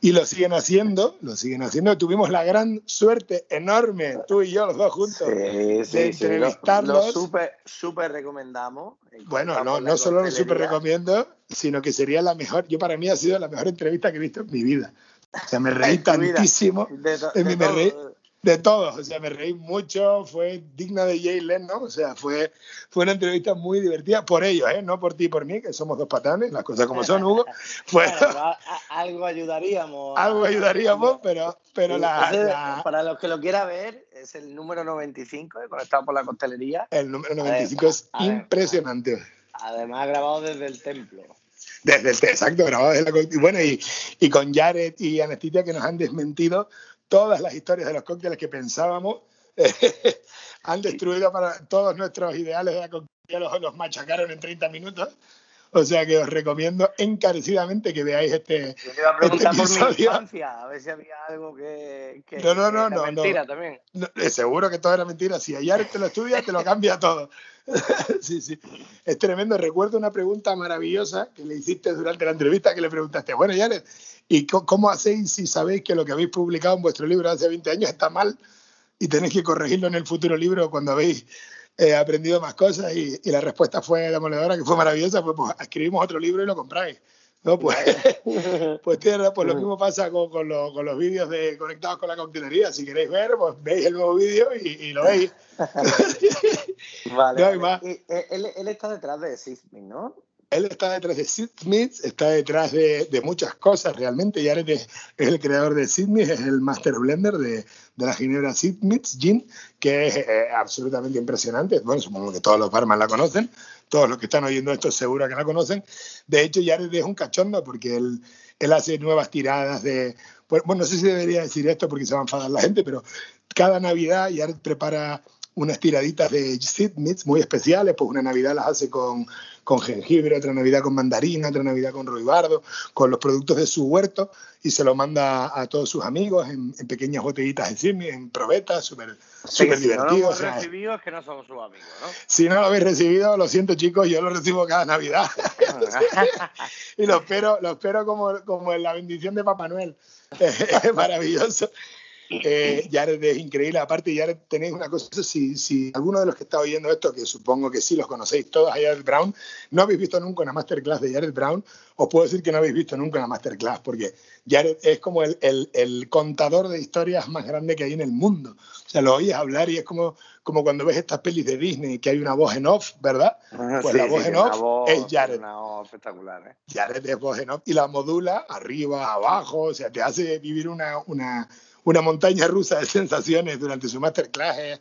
Y lo siguen haciendo, lo siguen haciendo. Tuvimos la gran suerte enorme, tú y yo, los dos juntos, Sí, de sí, sí. Lo, entrevistarlos. lo súper súper recomendamos. Bueno, no, no solo lo súper recomiendo, sino que sería la mejor, yo para mí ha sido la mejor entrevista que he visto en mi vida. O sea, me reí tantísimo De, to- de me todo. reí de todos, o sea, me reí mucho, fue digna de Jay Leno, o sea, fue, fue una entrevista muy divertida por ellos, ¿eh? no por ti y por mí, que somos dos patanes, las cosas como son, Hugo. Fue, Bueno, pero a- a- algo ayudaríamos. algo ayudaríamos, pero, pero la, Ese, la- Para los que lo quiera ver, es el número 95, eh, conectado por la costelería. el número 95 es a ver, impresionante. Además, grabado desde el templo. Desde el exacto, grabado desde la bueno, y, y con Jared y Anestitia que nos han desmentido todas las historias de los cócteles que pensábamos. han destruido para todos nuestros ideales de la coctelería, los, los machacaron en 30 minutos. O sea que os recomiendo encarecidamente que veáis este. Yo te iba a preguntar por mi infancia, a ver si había algo que. que No, no, no, no. Mentira también. no, eh, seguro que todo era mentira. Si a Jared te lo estudia, te lo cambia todo. sí, sí. Es tremendo. Recuerdo una pregunta maravillosa que le hiciste durante la entrevista que le preguntaste, bueno, Jared, ¿y cómo hacéis si sabéis que lo que habéis publicado en vuestro libro hace 20 años está mal y tenéis que corregirlo en el futuro libro cuando habéis eh, aprendido más cosas? Y, y la respuesta fue demoledora, que fue maravillosa, pues, pues escribimos otro libro y lo compráis. No, pues, pues, tiene- pues lo mismo pasa con, con los- con los vídeos de conectados con la coctelería. Si queréis ver, pues veis el nuevo vídeo y, y lo veis. Vale. No hay vale. más. Y, eh, él, él está detrás de Sismic, ¿no? Él está detrás de Sid Smith, está detrás de, de muchas cosas realmente. Jared es, es el creador de Sid Smith, es el master blender de, de la ginebra Sid Smith Gin, que es eh, absolutamente impresionante. Bueno, supongo que todos los barman la conocen, todos los que están oyendo esto seguro que la conocen. De hecho, Jared es un cachondo porque él, él hace nuevas tiradas de... Bueno, no sé si debería decir esto porque se va a enfadar la gente, pero cada Navidad Jared prepara unas tiraditas de Sid Meats muy especiales, pues una Navidad las hace con, con jengibre, otra Navidad con mandarina, otra Navidad con ruibardo, con los productos de su huerto y se lo manda a todos sus amigos en, en pequeñas botellitas Meats, en probetas, súper súper si no lo divertido. hemos recibido es que no somos sus amigos, ¿no? si no lo habéis recibido, lo siento chicos, yo lo recibo cada Navidad y lo espero, lo espero como, como en la bendición de Papá Noel. Es maravilloso. Eh, Jared es increíble. Aparte, Jared, tenéis una cosa, si, si alguno de los que está oyendo esto, que supongo que sí los conocéis todos a Jared Brown, no habéis visto nunca una masterclass de Jared Brown, os puedo decir que no habéis visto nunca una masterclass, porque Jared es como el, el, el contador de historias más grande que hay en el mundo. O sea, lo oyes hablar y es como, como cuando ves estas pelis de Disney, que hay una voz en off, ¿verdad? Pues la voz en tiene off voz- es Jared. Una voz espectacular, ¿eh? Jared es voz en off y la modula arriba, abajo, o sea, te hace vivir una, una, una montaña rusa de sensaciones durante su masterclass. eh.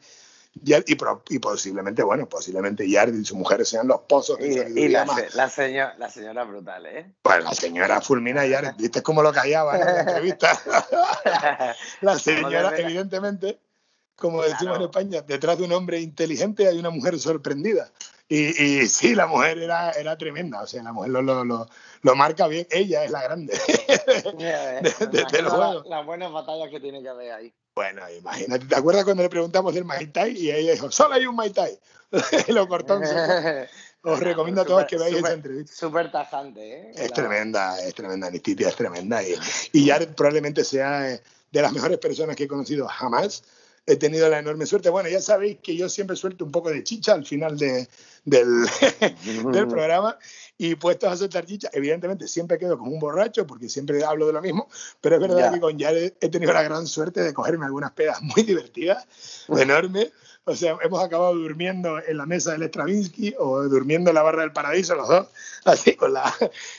Y, pro- y posiblemente, bueno, posiblemente Jared y su mujer sean los pozos de Y, y sabiduría la, la, señora, la señora brutal, ¿eh? Pues la señora fulmina a Jared, ¿viste cómo lo callaba en la entrevista? la señora, evidentemente, como decimos Claro. en España, detrás de un hombre inteligente hay una mujer sorprendida. Y, y sí, la mujer era, era tremenda, o sea, la mujer lo, lo, lo, lo marca bien, ella es la grande. Ya ves, De- de- del la- juego. Las buenas batallas que tiene que haber ahí. Bueno, imagínate, ¿te acuerdas cuando le preguntamos del Mai Tai? Y ella dijo, solo hay un Mai Tai. y lo cortó en. Os recomiendo a todos que veáis esa entrevista. Súper tajante, ¿eh? Es La- tremenda, es tremenda, Anistitia es tremenda. Y, y Jared probablemente sea eh, de las mejores personas que he conocido jamás. He tenido la enorme suerte. Bueno, ya sabéis que yo siempre suelto un poco de chicha al final de, del, del programa. Y puestos a soltar chicha, evidentemente siempre quedo como un borracho porque siempre hablo de lo mismo. Pero es verdad Ya. que con Jared he tenido la gran suerte de cogerme algunas pedas muy divertidas, enormes. O sea, hemos acabado durmiendo en la mesa del Stravinsky o durmiendo en la barra del paraíso, los dos, así con la,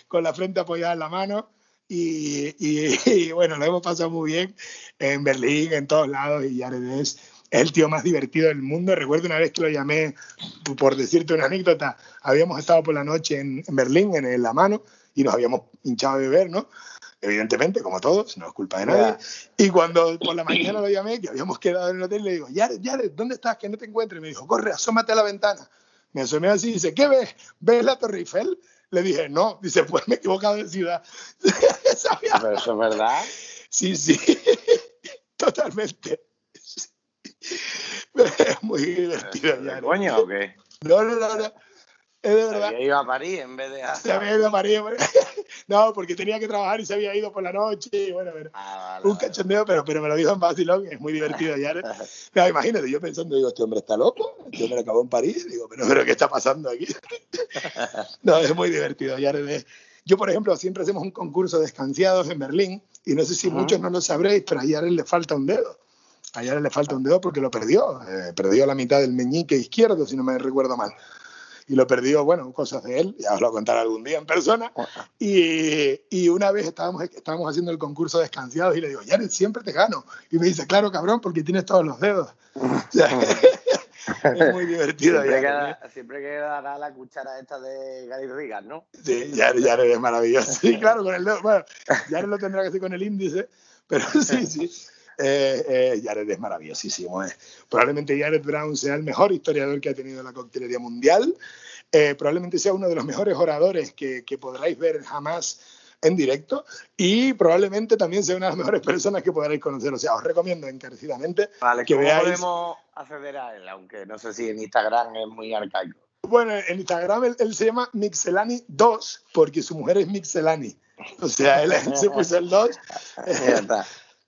con la frente apoyada en la mano. Y, y- y, bueno, lo hemos pasado muy bien en Berlín, en todos lados. Y Jared es, el tío más divertido del mundo. Recuerdo una vez que lo llamé, por decirte una anécdota, habíamos estado por la noche en, en Berlín, en, La Mano, y nos habíamos hinchado a beber, ¿no? Evidentemente, como todos, no es culpa de nadie. Y cuando por la mañana lo llamé, que habíamos quedado en el hotel, le digo, Jared, Jared, ¿dónde estás? Que no te encuentro. Y me dijo, corre, asómate a la ventana. Me asomé así y dice, ¿qué ves? ¿Ves la Torre Eiffel? Le dije, no. Dice, pues me he equivocado de ciudad. Pero eso es verdad. Sí, sí. Totalmente. Es muy divertido. ¿De Jared. coño o qué? No, no, no, no. Es de Se verdad. había ido a París en vez de a... Se había ido a París. No, porque tenía que trabajar y se había ido por la noche. Y bueno, pero Ah, vale, un vale. cachondeo, pero, pero me lo dijo en vacilón. Es muy divertido, Jared. No, imagínate, yo pensando, digo, este hombre está loco. Este hombre acabó en París. Digo, pero, pero ¿qué está pasando aquí? No, es muy divertido, es- Yo, por ejemplo, siempre hacemos un concurso de escanciados en Berlín. Y no sé si Ajá. muchos no lo sabréis, pero a Jared le falta un dedo. A Jared le falta un dedo porque lo perdió. Eh, perdió la mitad del meñique izquierdo, si no me recuerdo mal. Y lo perdió, bueno, cosas de él, ya os lo contaré algún día en persona. Y, y una vez estábamos, estábamos haciendo el concurso de escanciados y le digo, Jared, siempre te gano. Y me dice, claro, cabrón, porque tienes todos los dedos. O sea, es muy divertido. Siempre, queda, siempre quedará la cuchara esta de Gary Reagan, ¿no? Sí, Jared, Jared es maravilloso. Sí, claro, con el dedo. Bueno, Jared lo tendrá que hacer con el índice, pero sí, sí. Eh, eh, Jared es maravillosísimo. eh. Probablemente Jared Brown sea el mejor historiador que ha tenido la coctelería mundial. Eh, probablemente sea uno de los mejores oradores que, que podráis ver jamás en directo y probablemente también sea una de las mejores personas que podréis conocer. O sea, os recomiendo encarecidamente Vale, que ¿cómo veáis. podemos acceder a él? Aunque no sé si en Instagram es muy arcaico. Bueno, en Instagram él, él se llama Mixelani 2 porque su mujer es Mixelani. O sea, él, él se puso el 2.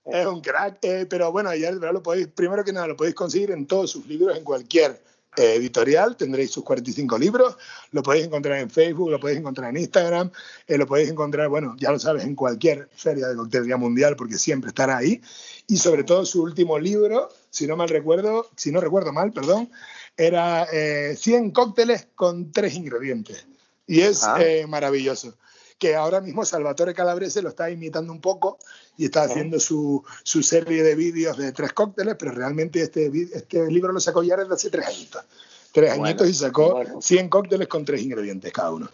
Es un crack, eh, pero bueno, ya ¿verdad? lo podéis, primero que nada, lo podéis conseguir en todos sus libros, en cualquier eh, editorial, tendréis sus 45 libros, lo podéis encontrar en Facebook, lo podéis encontrar en Instagram, eh, lo podéis encontrar, bueno, ya lo sabes, en cualquier feria de coctelería mundial, porque siempre estará ahí, y sobre todo su último libro, si no mal recuerdo, si no recuerdo mal, perdón, era eh, 100 cócteles con tres ingredientes, y es Ah. eh, maravilloso que ahora mismo Salvatore Calabrese lo está imitando un poco y está haciendo su, su serie de vídeos de tres cócteles, pero realmente este, este libro lo sacó ya desde hace tres añitos. Tres Bueno, añitos y sacó bueno. 100 cócteles con tres ingredientes cada uno.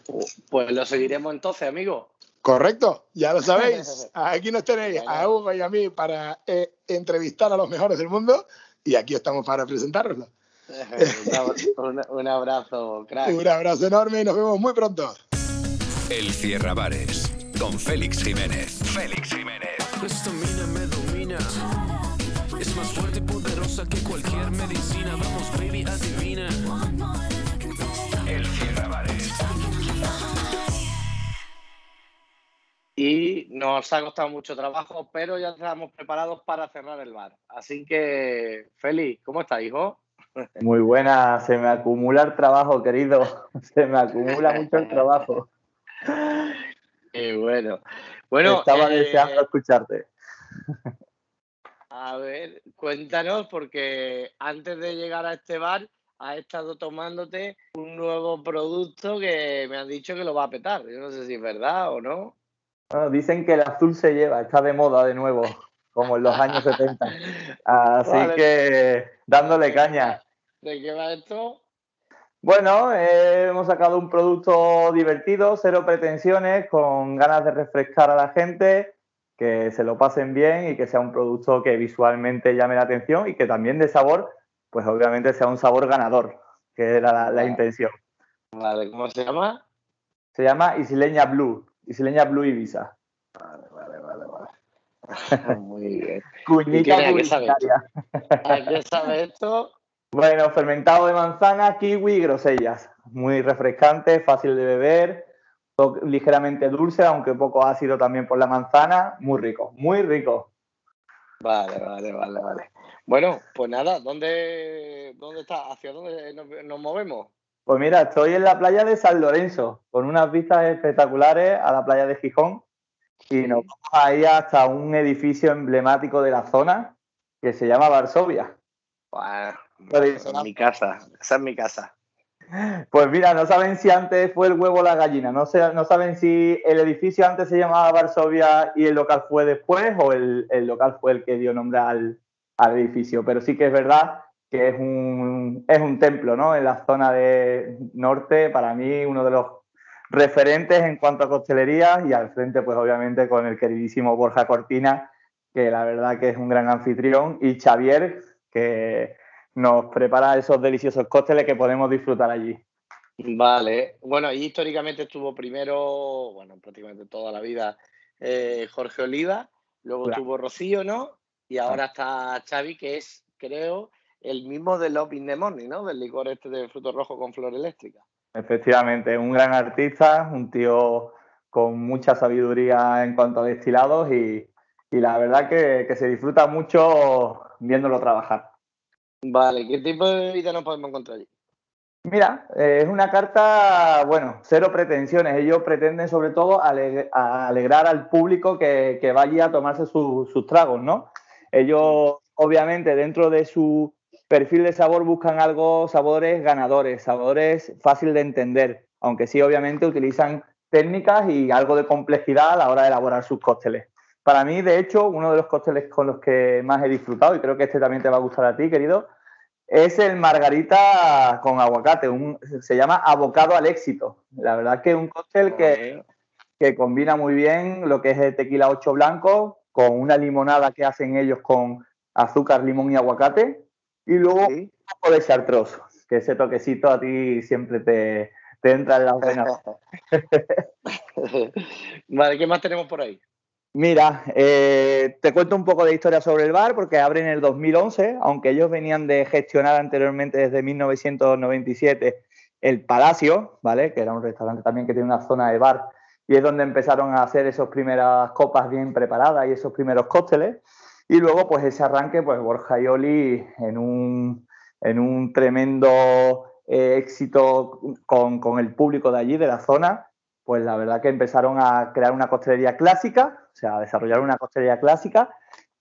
Pues lo seguiremos entonces, amigo. ¿Correcto? Ya lo sabéis. Aquí nos tenéis a. Hugo y a mí para eh, entrevistar a los mejores del mundo y aquí estamos para presentaroslo. un, un abrazo, crack. Un abrazo enorme y nos vemos muy pronto. El Cierra Bares con Félix Jiménez. Félix Jiménez. Esta mina me domina. Es más fuerte y poderosa que cualquier medicina. Vamos, baby, adivina. El Cierra Bares. Y nos ha costado mucho trabajo, pero ya estamos preparados para cerrar el bar. Así que, Félix, ¿cómo estás, hijo? Muy buena, se me acumula el trabajo, querido. Se me acumula mucho el trabajo. Qué bueno. Bueno, Estaba eh, deseando escucharte. A ver, cuéntanos, porque antes de llegar a este bar has estado tomándote un nuevo producto que me han dicho que lo va a petar. Yo no sé si es verdad o no. Bueno, dicen que el azul se lleva, está de moda de nuevo, como en los años 70. Así Vale. que dándole caña. ¿De qué va esto? Bueno, eh, hemos sacado un producto divertido, cero pretensiones, con ganas de refrescar a la gente, que se lo pasen bien y que sea un producto que visualmente llame la atención y que también de sabor, pues obviamente sea un sabor ganador, que era la, la Vale. intención. Vale, ¿cómo se llama? Se llama Isleña Blue, Isleña Blue Ibiza. Vale, vale, vale. Muy bien. Cuñita qué- a qué sabe? publicitaria. ¿A qué sabe esto? Bueno, fermentado de manzana, kiwi y grosellas. Muy refrescante, fácil de beber, ligeramente dulce, aunque poco ácido también por la manzana. Muy rico, muy rico. Vale, vale, vale, vale. Bueno, pues nada, ¿dónde, dónde está? ¿Hacia dónde nos, nos movemos? Pues mira, estoy en la playa de San Lorenzo, con unas vistas espectaculares a la playa de Gijón. Y nos vamos ahí hasta un edificio emblemático de la zona que se llama Varsovia. Bueno, Es mi casa, esa es mi casa. Pues mira, no saben si antes fue el huevo o la gallina, no, sé, no saben si el edificio antes se llamaba Varsovia y el local fue después o el, el local fue el que dio nombre al, al edificio, pero sí que es verdad que es un, es un templo, ¿no? En la zona de norte, para mí uno de los referentes en cuanto a costelería y al frente, pues obviamente con el queridísimo Borja Cortina, que la verdad que es un gran anfitrión, y Xavier, que nos prepara esos deliciosos cócteles que podemos disfrutar allí. Vale, bueno, y históricamente estuvo primero, bueno, prácticamente toda la vida, eh, Jorge Oliva, luego Claro. estuvo Rocío, ¿no? Y ahora está Xavi, que es, creo, el mismo de Love in the Morning, ¿no? Del licor este de fruto rojo con flor eléctrica. Efectivamente, un gran artista, un tío con mucha sabiduría en cuanto a destilados y, y la verdad que, que se disfruta mucho viéndolo trabajar. Vale, ¿qué tipo de bebida nos podemos encontrar allí? Mira, eh, es una carta, bueno, cero pretensiones. Ellos pretenden sobre todo alegrar al público que, que vaya a tomarse su- sus tragos, ¿no? Ellos, obviamente, dentro de su perfil de sabor buscan algo, sabores ganadores, sabores fácil de entender, aunque sí, obviamente, utilizan técnicas y algo de complejidad a la hora de elaborar sus cócteles. Para mí, de hecho, uno de los cócteles con los que más he disfrutado, y creo que este también te va a gustar a ti, querido, es el margarita con aguacate. un- se llama abocado al éxito. La verdad que es un cóctel que, que combina muy bien lo que es el tequila 8 blanco con una limonada que hacen ellos con azúcar, limón y aguacate. Y luego Sí. un poco de chartreuse, que ese toquecito a ti siempre te, te entra en las venas. vale, ¿qué más tenemos por ahí? Mira, eh, te cuento un poco de historia sobre el bar porque abre en el 2011, aunque ellos venían de gestionar anteriormente desde 1997 el Palacio, ¿vale? Que era un restaurante también que tiene una zona de bar y es donde empezaron a hacer esas primeras copas bien preparadas y esos primeros cócteles. Y luego, pues ese arranque, pues Borja y Oli en un, en un tremendo eh, éxito con, con el público de allí, de la zona, pues la verdad que empezaron a crear una costelería clásica, sea, desarrollar una costelería clásica,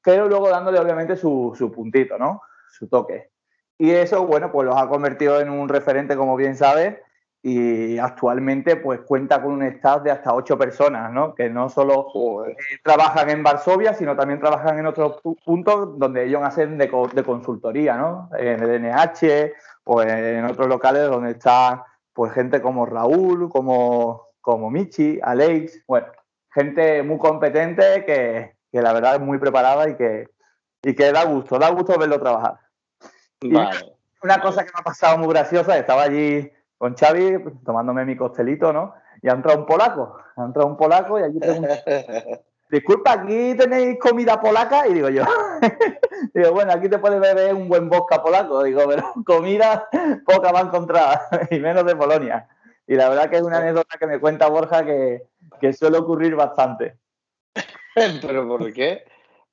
pero luego dándole obviamente su, su puntito, ¿no? Su toque. Y eso, bueno, pues los ha convertido en un referente, como bien sabes, y actualmente pues cuenta con un staff de hasta ocho personas, ¿no? Que no solo eh, trabajan en Varsovia, sino también trabajan en otros pu- puntos donde ellos hacen de, co- de consultoría, ¿no? En el NH o en otros locales donde está pues gente como Raúl, como, como Michi, Alex, bueno, gente muy competente que, que la verdad es muy preparada y que, y que da gusto, da gusto verlo trabajar. Vale. Una cosa que me ha pasado muy graciosa, estaba allí con Xavi tomándome mi costelito, ¿no? Y ha entrado un polaco, ha entrado un polaco y allí pregunta, disculpa, ¿aquí tenéis comida polaca? Y digo yo, digo, bueno, aquí te puedes beber un buen vodka polaco, digo, pero comida poca va a encontrar, y menos de Polonia. Y la verdad que es una anécdota que me cuenta Borja que, que suele ocurrir bastante. ¿Pero por qué?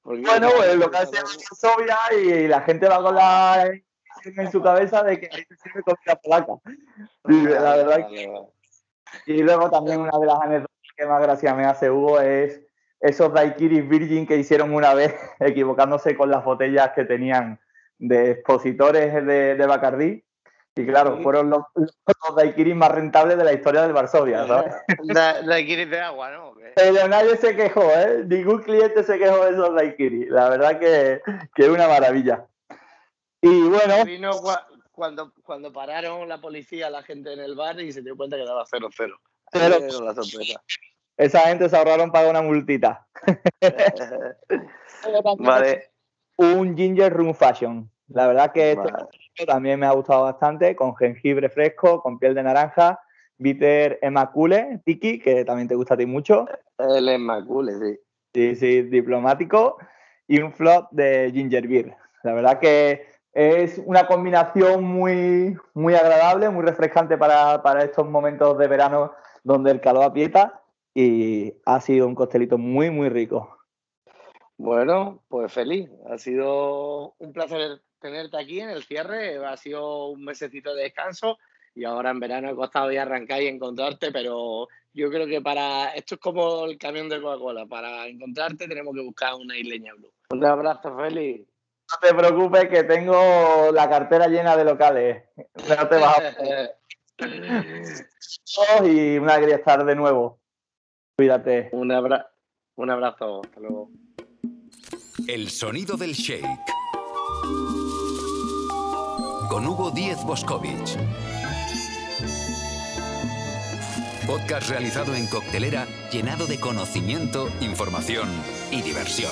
¿Por qué? Bueno, pues el local se llama Varsovia y la gente va con la en su cabeza de que ahí se sirve comida polaca. Y la verdad que vale. Y luego también una de las anécdotas que más gracia me hace Hugo es esos daiquiris virgin que hicieron una vez equivocándose con las botellas que tenían de expositores de, de Bacardí. Y claro, Sí. fueron los, los daiquiris más rentables de la historia del Varsovia, ¿sabes? Da- daiquiris de agua, ¿no? Pero nadie se quejó, ¿eh? Ningún cliente se quejó de esos daiquiris. La verdad que, que es una maravilla. Y bueno, Vino cuando, cuando pararon la policía, la gente en el bar y se dio cuenta que daba 0-0. Cero. Esa era la sorpresa. esa gente se ahorraron pagar una multita. vale. Un ginger room fashion. La verdad que vale. También me ha gustado bastante, con jengibre fresco, con piel de naranja, bitter emacule, tiki, que también te gusta a ti mucho, Él es Macule, sí. sí, sí, diplomático, y un flot de ginger beer. La verdad que es una combinación muy, muy agradable, muy refrescante para, para estos momentos de verano donde el calor aprieta y ha sido un costelito muy, muy rico. Bueno, pues feliz. Ha sido un placer tenerte aquí en el cierre. Ha sido un mesecito de descanso y ahora en verano ha costado ya arrancar y encontrarte, pero yo creo que para esto es como el camión de Coca-Cola. Para encontrarte tenemos que buscar una isleña blue. Un abrazo, Félix. No te preocupes que tengo la cartera llena de locales. No te vas a y una alegría estar de nuevo. Cuídate. un, abra- un abrazo. Hasta luego. El sonido del shake. Con Hugo Díez Boscovich. Podcast realizado en coctelera, llenado de conocimiento, información y diversión.